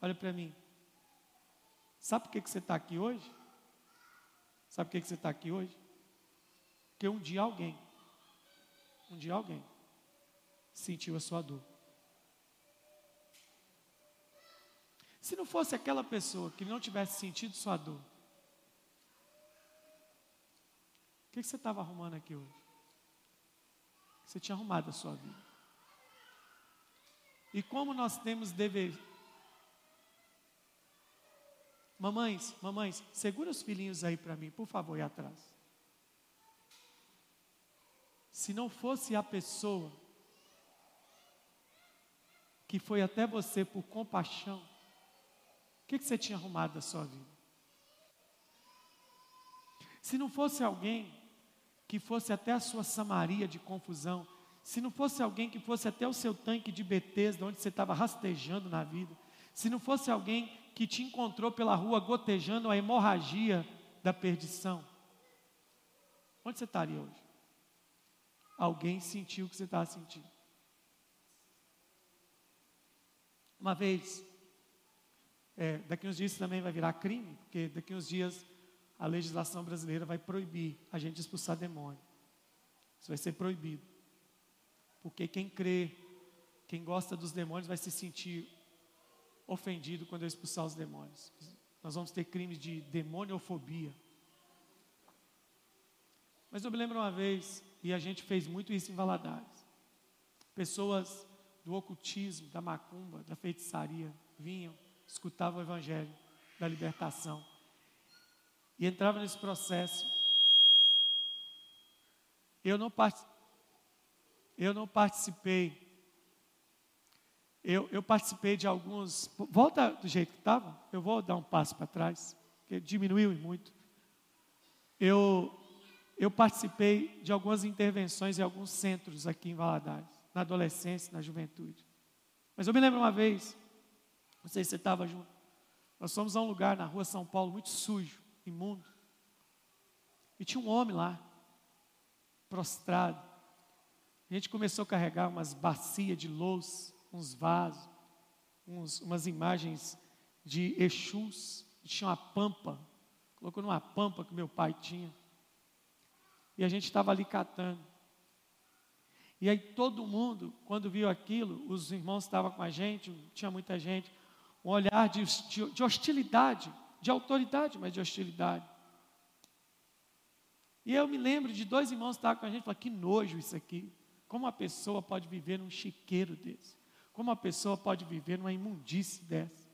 Olha para mim. Sabe por que, que você está aqui hoje? Sabe por que, que você está aqui hoje? Porque um dia alguém, um dia alguém, sentiu a sua dor. Se não fosse aquela pessoa que não tivesse sentido sua dor, o que, você estava arrumando aqui hoje? Você tinha arrumado a sua vida. E como nós temos dever. Mamães, mamães, segura os filhinhos aí para mim, por favor, e atrás. Se não fosse a pessoa que foi até você por compaixão, o que, que você tinha arrumado da sua vida? Se não fosse alguém que fosse até a sua Samaria de confusão, se não fosse alguém que fosse até o seu tanque de Betesda, onde você estava rastejando na vida, se não fosse alguém que te encontrou pela rua gotejando a hemorragia da perdição, onde você estaria hoje? Alguém sentiu o que você estava sentindo. Uma vez, é, daqui uns dias também vai virar crime, porque daqui uns dias a legislação brasileira vai proibir a gente expulsar demônio. Isso vai ser proibido. Porque quem crê, quem gosta dos demônios vai se sentir ofendido quando eu expulsar os demônios. Nós vamos ter crimes de demoniofobia. Mas eu me lembro uma vez, e a gente fez muito isso em Valadares. Pessoas do ocultismo, da macumba, da feitiçaria vinham escutava o Evangelho da libertação e entrava nesse processo. Eu não, part... eu não participei. Eu, eu participei de alguns. Volta do jeito que estava. Eu vou dar um passo para trás, porque diminuiu muito. Eu, eu participei de algumas intervenções em alguns centros aqui em Valadares, na adolescência, na juventude. Mas eu me lembro uma vez, não sei se você estava junto. Nós fomos a um lugar na rua São Paulo muito sujo, imundo. E tinha um homem lá, prostrado. A gente começou a carregar umas bacias de louça, uns vasos, uns, umas imagens de Exus. Tinha uma pampa, colocou numa pampa que meu pai tinha. E a gente estava ali catando. E aí todo mundo, quando viu aquilo, os irmãos estavam com a gente, tinha muita gente, um olhar de, de, de hostilidade, de autoridade, mas de hostilidade. E eu me lembro de dois irmãos que estavam com a gente e falaram, que nojo isso aqui. Como uma pessoa pode viver num chiqueiro desse? Como uma pessoa pode viver numa imundície dessa?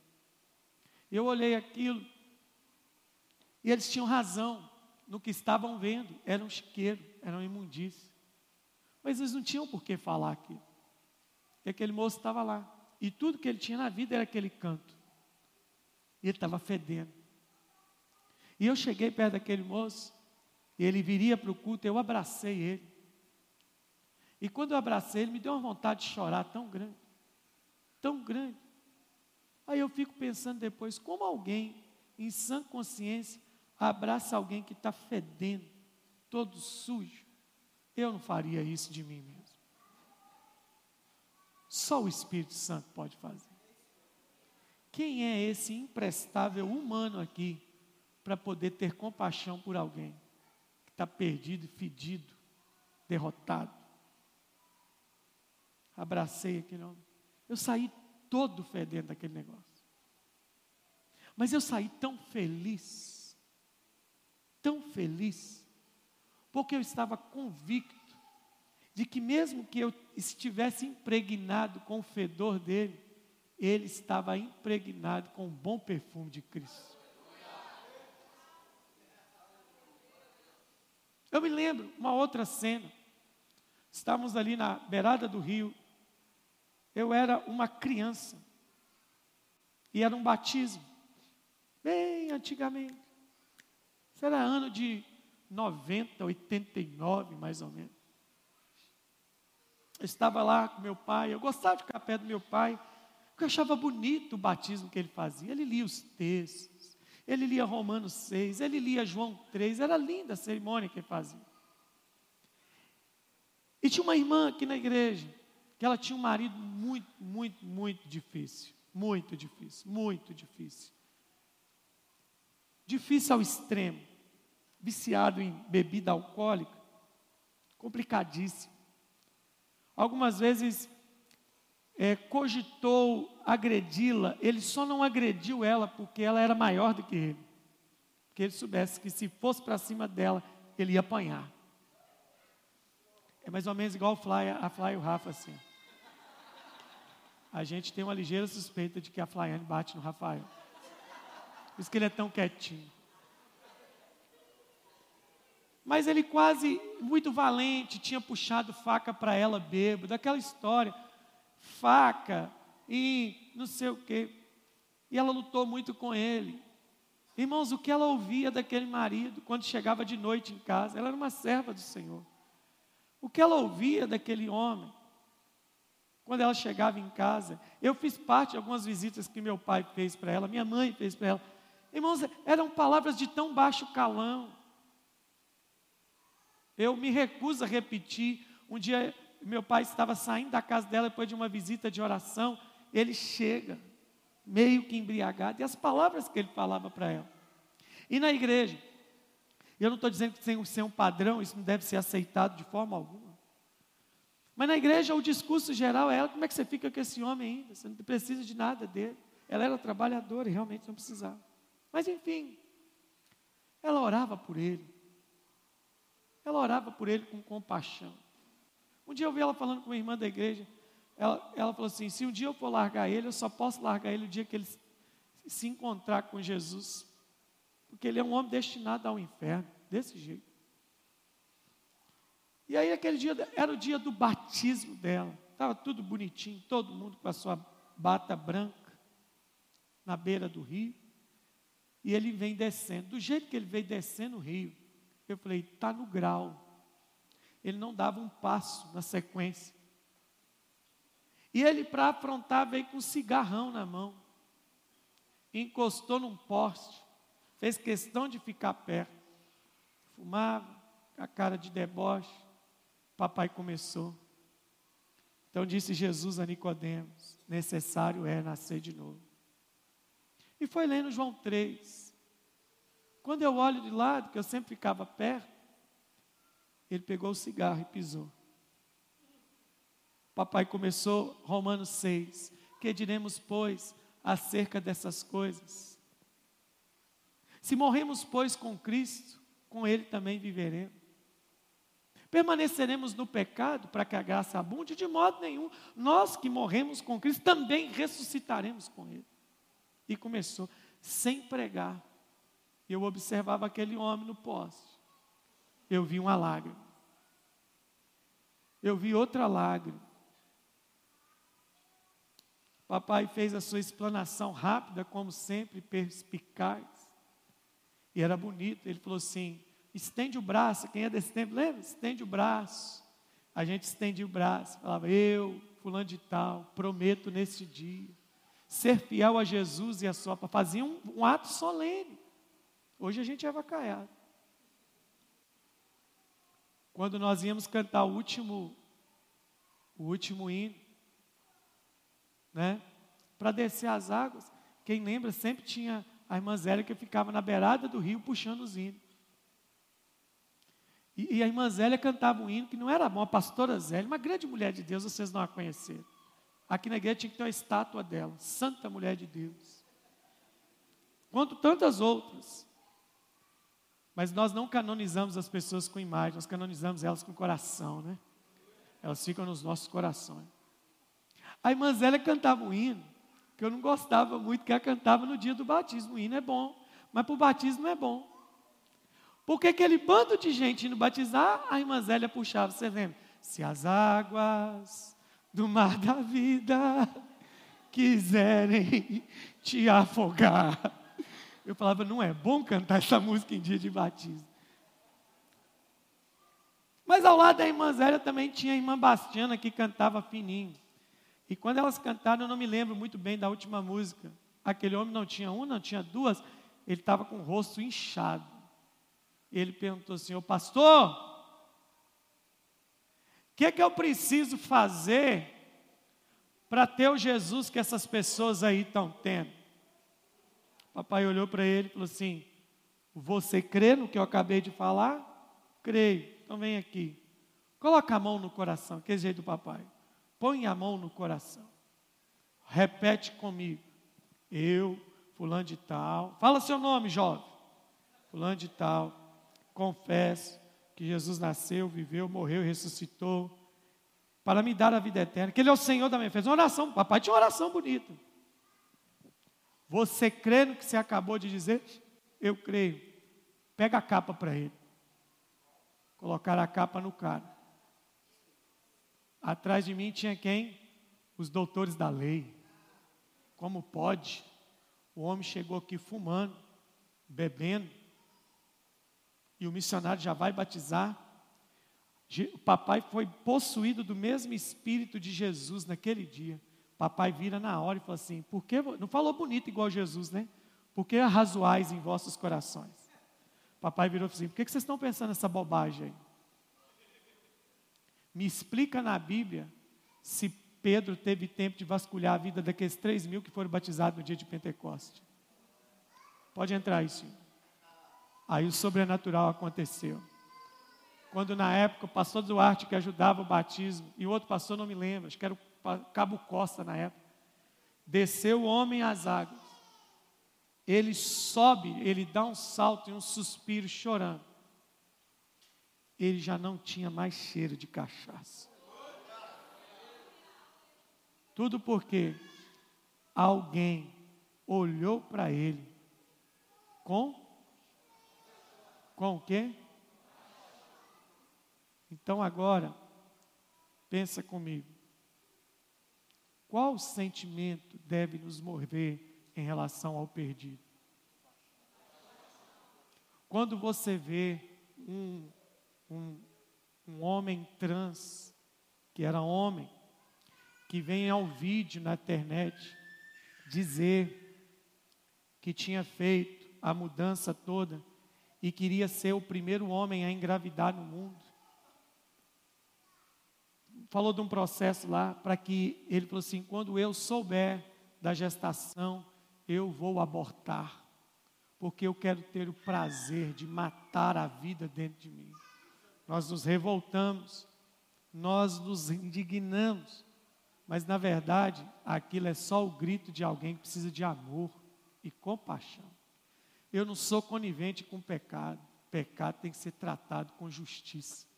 Eu olhei aquilo e eles tinham razão no que estavam vendo. Era um chiqueiro, era uma imundície. Mas eles não tinham por que falar aquilo. Porque aquele moço estava lá. E tudo que ele tinha na vida era aquele canto. E ele estava fedendo. E eu cheguei perto daquele moço, e ele viria para o culto, eu abracei ele. E quando eu abracei ele, me deu uma vontade de chorar tão grande, tão grande. Aí eu fico pensando depois, como alguém, em sã consciência, abraça alguém que está fedendo, todo sujo. Eu não faria isso de mim mesmo. Só o Espírito Santo pode fazer. Quem é esse imprestável humano aqui para poder ter compaixão por alguém que está perdido, fedido, derrotado? Abracei aquele homem. Eu saí todo fedendo daquele negócio. Mas eu saí tão feliz, tão feliz, porque eu estava convicto de que mesmo que eu estivesse impregnado com o fedor dele, ele estava impregnado com o bom perfume de Cristo. Eu me lembro uma outra cena. Estávamos ali na beirada do rio. Eu era uma criança. E era um batismo. Bem antigamente. Isso era ano de 90, 89, mais ou menos. Eu estava lá com meu pai, eu gostava de ficar perto do meu pai, porque eu achava bonito o batismo que ele fazia. Ele lia os textos, ele lia Romanos 6, ele lia João 3, era linda a cerimônia que ele fazia. E tinha uma irmã aqui na igreja, que ela tinha um marido muito, muito, muito difícil. Muito difícil, muito difícil. Difícil ao extremo viciado em bebida alcoólica, complicadíssimo. Algumas vezes é, cogitou agredi-la, ele só não agrediu ela porque ela era maior do que ele. Porque ele soubesse que se fosse para cima dela, ele ia apanhar. É mais ou menos igual Fly, a Fly e o Rafa assim. A gente tem uma ligeira suspeita de que a Flyane bate no Rafael. Por isso que ele é tão quietinho. Mas ele quase, muito valente, tinha puxado faca para ela bêbado, daquela história. Faca e não sei o quê. E ela lutou muito com ele. Irmãos, o que ela ouvia daquele marido quando chegava de noite em casa? Ela era uma serva do Senhor. O que ela ouvia daquele homem quando ela chegava em casa? Eu fiz parte de algumas visitas que meu pai fez para ela, minha mãe fez para ela. Irmãos, eram palavras de tão baixo calão. Eu me recuso a repetir. Um dia, meu pai estava saindo da casa dela depois de uma visita de oração. Ele chega, meio que embriagado, e as palavras que ele falava para ela. E na igreja, eu não estou dizendo que tem que ser um padrão, isso não deve ser aceitado de forma alguma. Mas na igreja, o discurso geral é: como é que você fica com esse homem ainda? Você não precisa de nada dele. Ela era trabalhadora e realmente não precisava. Mas enfim, ela orava por ele. Ela orava por ele com compaixão. Um dia eu vi ela falando com uma irmã da igreja. Ela, ela falou assim: se um dia eu for largar ele, eu só posso largar ele o dia que ele se encontrar com Jesus. Porque ele é um homem destinado ao inferno, desse jeito. E aí, aquele dia era o dia do batismo dela. Estava tudo bonitinho, todo mundo com a sua bata branca, na beira do rio. E ele vem descendo. Do jeito que ele veio descendo o rio, eu falei, está no grau. Ele não dava um passo na sequência. E ele, para afrontar, veio com um cigarrão na mão. Encostou num poste. Fez questão de ficar perto. Fumava, a cara de deboche. Papai começou. Então disse Jesus a Nicodemos: necessário é nascer de novo. E foi lendo João 3. Quando eu olho de lado, que eu sempre ficava perto, ele pegou o cigarro e pisou. Papai começou Romanos 6. Que diremos, pois, acerca dessas coisas? Se morremos, pois, com Cristo, com Ele também viveremos. Permaneceremos no pecado para que a graça abunde? De modo nenhum. Nós que morremos com Cristo também ressuscitaremos com Ele. E começou sem pregar, eu observava aquele homem no poste. Eu vi uma lágrima. Eu vi outra lágrima. Papai fez a sua explanação rápida, como sempre, perspicaz. E era bonito. Ele falou assim: estende o braço. Quem é desse tempo, lembra? Estende o braço. A gente estendia o braço. Falava, eu, fulano de tal, prometo nesse dia ser fiel a Jesus e a sua. Fazia um, um ato solene. Hoje a gente é avacaiado. Quando nós íamos cantar o último, o último hino, né? Para descer as águas, quem lembra sempre tinha a irmã Zélia que ficava na beirada do rio puxando os hinos. E, e a irmã Zélia cantava um hino que não era bom, a pastora Zélia, uma grande mulher de Deus, vocês não a conheceram. Aqui na igreja tinha que ter uma estátua dela, Santa Mulher de Deus. Quanto tantas outras. Mas nós não canonizamos as pessoas com imagem, nós canonizamos elas com coração, né? Elas ficam nos nossos corações. A irmã Zélia cantava um hino, que eu não gostava muito, que ela cantava no dia do batismo. O hino é bom, mas para o batismo é bom. Porque aquele bando de gente indo batizar, a irmã Zélia puxava, você lembra? Se as águas do mar da vida quiserem te afogar. Eu falava, não é bom cantar essa música em dia de batismo. Mas ao lado da irmã Zélia também tinha a irmã Bastiana que cantava fininho. E quando elas cantaram, eu não me lembro muito bem da última música. Aquele homem não tinha uma, não tinha duas, ele estava com o rosto inchado. Ele perguntou assim: Ô pastor, o que é que eu preciso fazer para ter o Jesus que essas pessoas aí estão tendo? Papai olhou para ele e falou assim: Você crê no que eu acabei de falar? Creio. Então vem aqui. Coloca a mão no coração, que é jeito do papai. Põe a mão no coração. Repete comigo. Eu, fulano de tal. Fala seu nome, jovem. Fulano de tal. Confesso que Jesus nasceu, viveu, morreu, ressuscitou para me dar a vida eterna, que Ele é o Senhor da minha fé. Uma oração, papai tinha uma oração bonita. Você crê no que você acabou de dizer? Eu creio. Pega a capa para ele. Colocar a capa no cara. Atrás de mim tinha quem? Os doutores da lei. Como pode? O homem chegou aqui fumando, bebendo, e o missionário já vai batizar. O papai foi possuído do mesmo espírito de Jesus naquele dia. Papai vira na hora e fala assim: por que, não falou bonito igual Jesus, né? Por que arrazoais em vossos corações? Papai virou e falou assim: por que vocês estão pensando nessa bobagem aí? Me explica na Bíblia se Pedro teve tempo de vasculhar a vida daqueles três mil que foram batizados no dia de Pentecoste. Pode entrar aí, senhor. Aí o sobrenatural aconteceu. Quando na época o pastor Duarte que ajudava o batismo, e o outro pastor não me lembro, acho que era o Cabo Costa na época, desceu o homem às águas ele sobe, ele dá um salto e um suspiro chorando. Ele já não tinha mais cheiro de cachaça. Tudo porque alguém olhou para ele com com o quê? Então agora pensa comigo. Qual sentimento deve nos mover em relação ao perdido. Quando você vê um, um, um homem trans, que era homem, que vem ao vídeo na internet dizer que tinha feito a mudança toda e queria ser o primeiro homem a engravidar no mundo. Falou de um processo lá para que ele falou assim: quando eu souber da gestação, eu vou abortar, porque eu quero ter o prazer de matar a vida dentro de mim. Nós nos revoltamos, nós nos indignamos, mas na verdade aquilo é só o grito de alguém que precisa de amor e compaixão. Eu não sou conivente com pecado, pecado tem que ser tratado com justiça.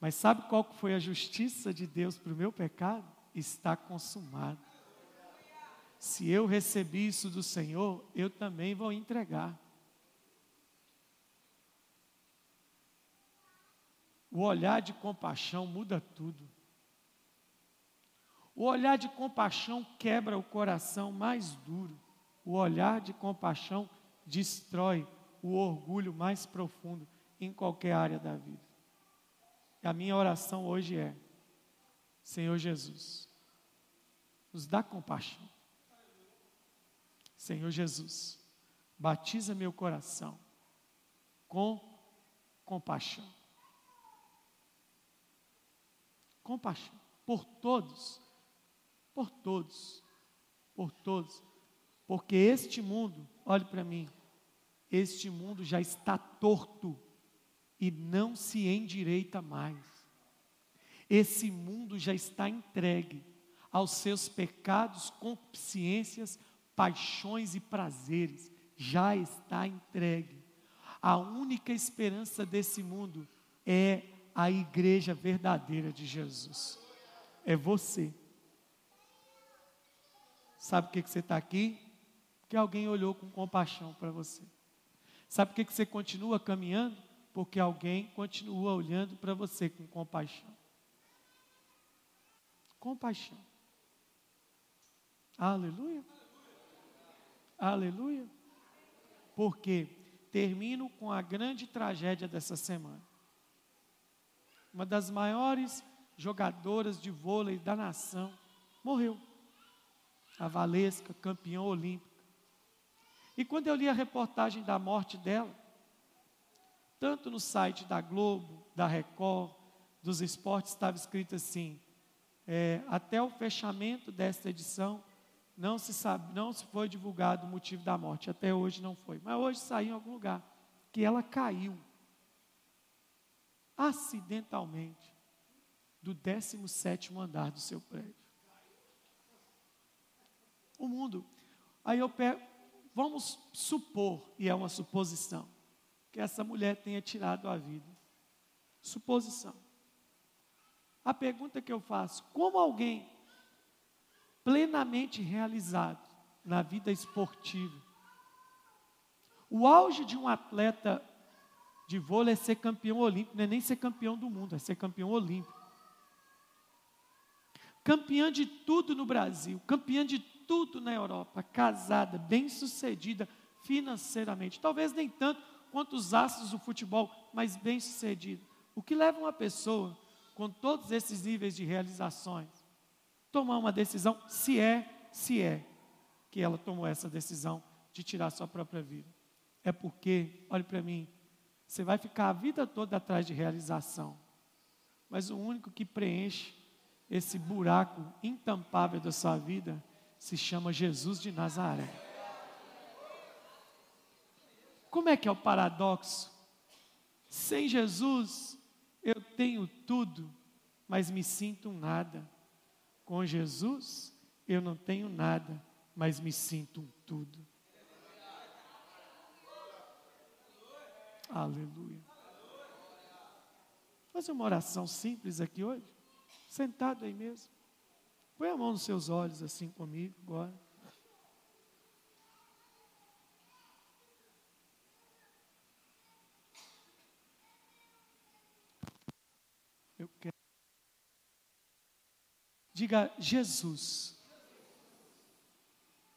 Mas sabe qual foi a justiça de Deus para o meu pecado? Está consumado se eu recebi isso do Senhor, eu também vou entregar. O olhar de compaixão muda tudo. O olhar de compaixão quebra o coração mais duro. O olhar de compaixão destrói o orgulho mais profundo em qualquer área da vida. E a minha oração hoje é: Senhor Jesus, nos dá compaixão. Senhor Jesus, batiza meu coração com compaixão. Compaixão por todos, por todos, por todos, porque este mundo, olhe para mim, este mundo já está torto e não se endireita mais. Esse mundo já está entregue aos seus pecados, consciências, paixões e prazeres, já está entregue. A única esperança desse mundo é a igreja verdadeira de Jesus. É você. Sabe por que você está aqui? Porque alguém olhou com compaixão para você. Sabe por que, que você continua caminhando? Porque alguém continua olhando para você com compaixão. Compaixão. Aleluia. Aleluia. Porque termino com a grande tragédia dessa semana. Uma das maiores jogadoras de vôlei da nação morreu. A Valesca, campeã olímpica. E quando eu li a reportagem da morte dela, tanto no site da Globo, da Record, dos esportes, estava escrito assim: é, até o fechamento desta edição, não se sabe, não se foi divulgado o motivo da morte. Até hoje não foi. Mas hoje saiu em algum lugar que ela caiu acidentalmente do 17 andar do seu prédio. O mundo. Aí eu pego, vamos supor, e é uma suposição, que essa mulher tenha tirado a vida. Suposição. A pergunta que eu faço: como alguém plenamente realizado na vida esportiva, o auge de um atleta de vôlei é ser campeão olímpico, não é nem ser campeão do mundo, é ser campeão olímpico. Campeã de tudo no Brasil, campeã de tudo na Europa, casada, bem-sucedida financeiramente. Talvez nem tanto quanto os astros do futebol, mas bem-sucedida. O que leva uma pessoa com todos esses níveis de realizações tomar uma decisão, se é, se é que ela tomou essa decisão de tirar sua própria vida? É porque, olhe para mim, você vai ficar a vida toda atrás de realização, mas o único que preenche esse buraco intampável da sua vida se chama Jesus de Nazaré. Como é que é o paradoxo? Sem Jesus, eu tenho tudo, mas me sinto um nada. Com Jesus, eu não tenho nada, mas me sinto um tudo. Aleluia. Fazer uma oração simples aqui hoje, sentado aí mesmo. Põe a mão nos seus olhos assim comigo agora. Eu quero. Diga, Jesus.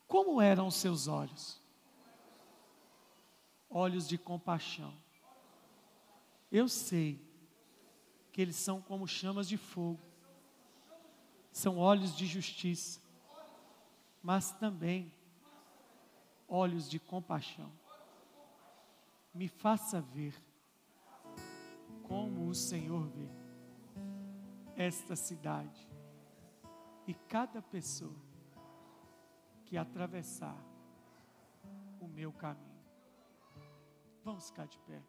Como eram os seus olhos? Olhos de compaixão. Eu sei que eles são como chamas de fogo, são olhos de justiça, mas também olhos de compaixão. Me faça ver como o Senhor vê esta cidade e cada pessoa que atravessar o meu caminho. Vamos ficar de pé.